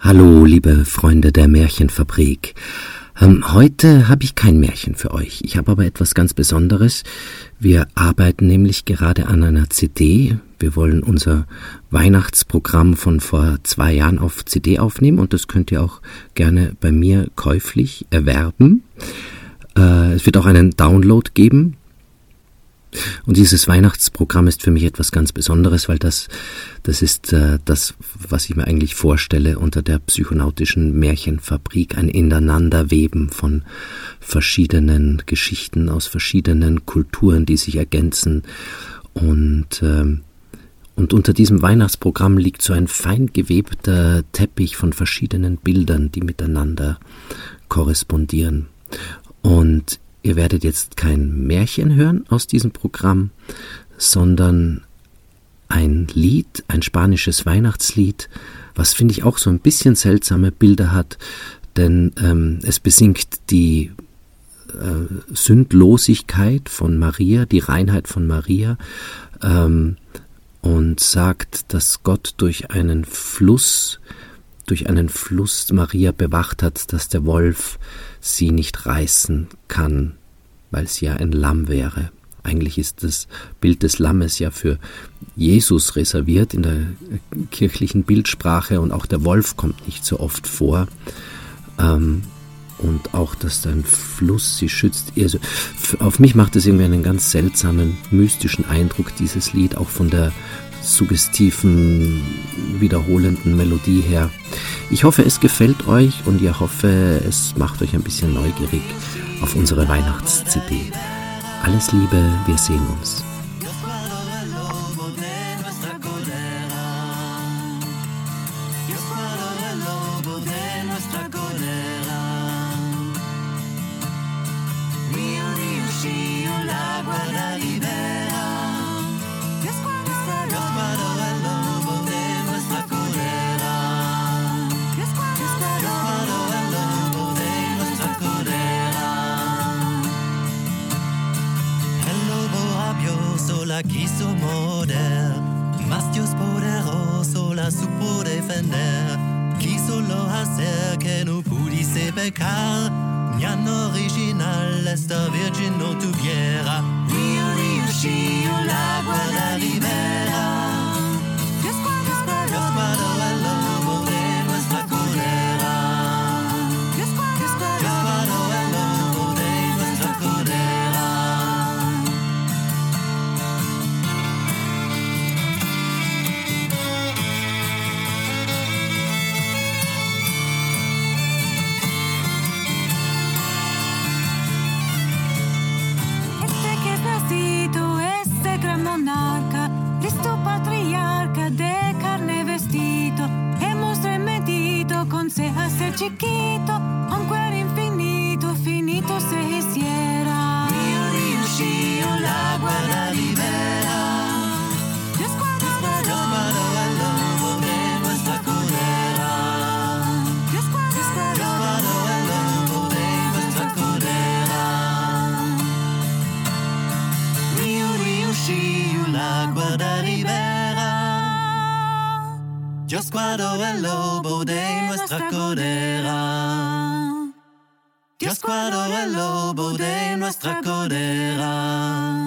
Hallo, liebe Freunde der Märchenfabrik. Ähm, heute habe ich kein Märchen für euch. Ich habe aber etwas ganz Besonderes. Wir arbeiten nämlich gerade an einer CD. Wir wollen unser Weihnachtsprogramm von vor zwei Jahren auf CD aufnehmen und das könnt ihr auch gerne bei mir käuflich erwerben. Äh, es wird auch einen Download geben. Und dieses Weihnachtsprogramm ist für mich etwas ganz Besonderes, weil das, das ist äh, das, was ich mir eigentlich vorstelle unter der psychonautischen Märchenfabrik, ein Ineinanderweben von verschiedenen Geschichten aus verschiedenen Kulturen, die sich ergänzen. Und, ähm, und unter diesem Weihnachtsprogramm liegt so ein fein gewebter Teppich von verschiedenen Bildern, die miteinander korrespondieren. Ihr werdet jetzt kein Märchen hören aus diesem Programm, sondern ein Lied, ein spanisches Weihnachtslied, was finde ich auch so ein bisschen seltsame Bilder hat, denn ähm, es besingt die äh, Sündlosigkeit von Maria, die Reinheit von Maria ähm, und sagt, dass Gott durch einen Fluss durch einen Fluss Maria bewacht hat, dass der Wolf sie nicht reißen kann, weil sie ja ein Lamm wäre. Eigentlich ist das Bild des Lammes ja für Jesus reserviert in der kirchlichen Bildsprache und auch der Wolf kommt nicht so oft vor. Ähm, und auch, dass ein Fluss sie schützt. Also, auf mich macht es irgendwie einen ganz seltsamen, mystischen Eindruck, dieses Lied, auch von der suggestiven, wiederholenden Melodie her. Ich hoffe, es gefällt euch und ich hoffe, es macht euch ein bisschen neugierig auf unsere Weihnachts-CD. Alles Liebe, wir sehen uns. Quiso morder, mas Dios poderoso la supo defender. Quiso lo hacer que no pudiese pecar, ni original esta virgen no tuviera. Rio, Rio, Shio, la guarda chiquito, ancora infinito, finito se quisiera. Io riuscivo la guarda libera. Io squadro mano allo volevo spacolera. Io squadro mano allo volevo spacolera. Io riuscivo la guarda libera. Dios guardo el lobo de nuestra codera. Dios guardó el lobo de nuestra codera.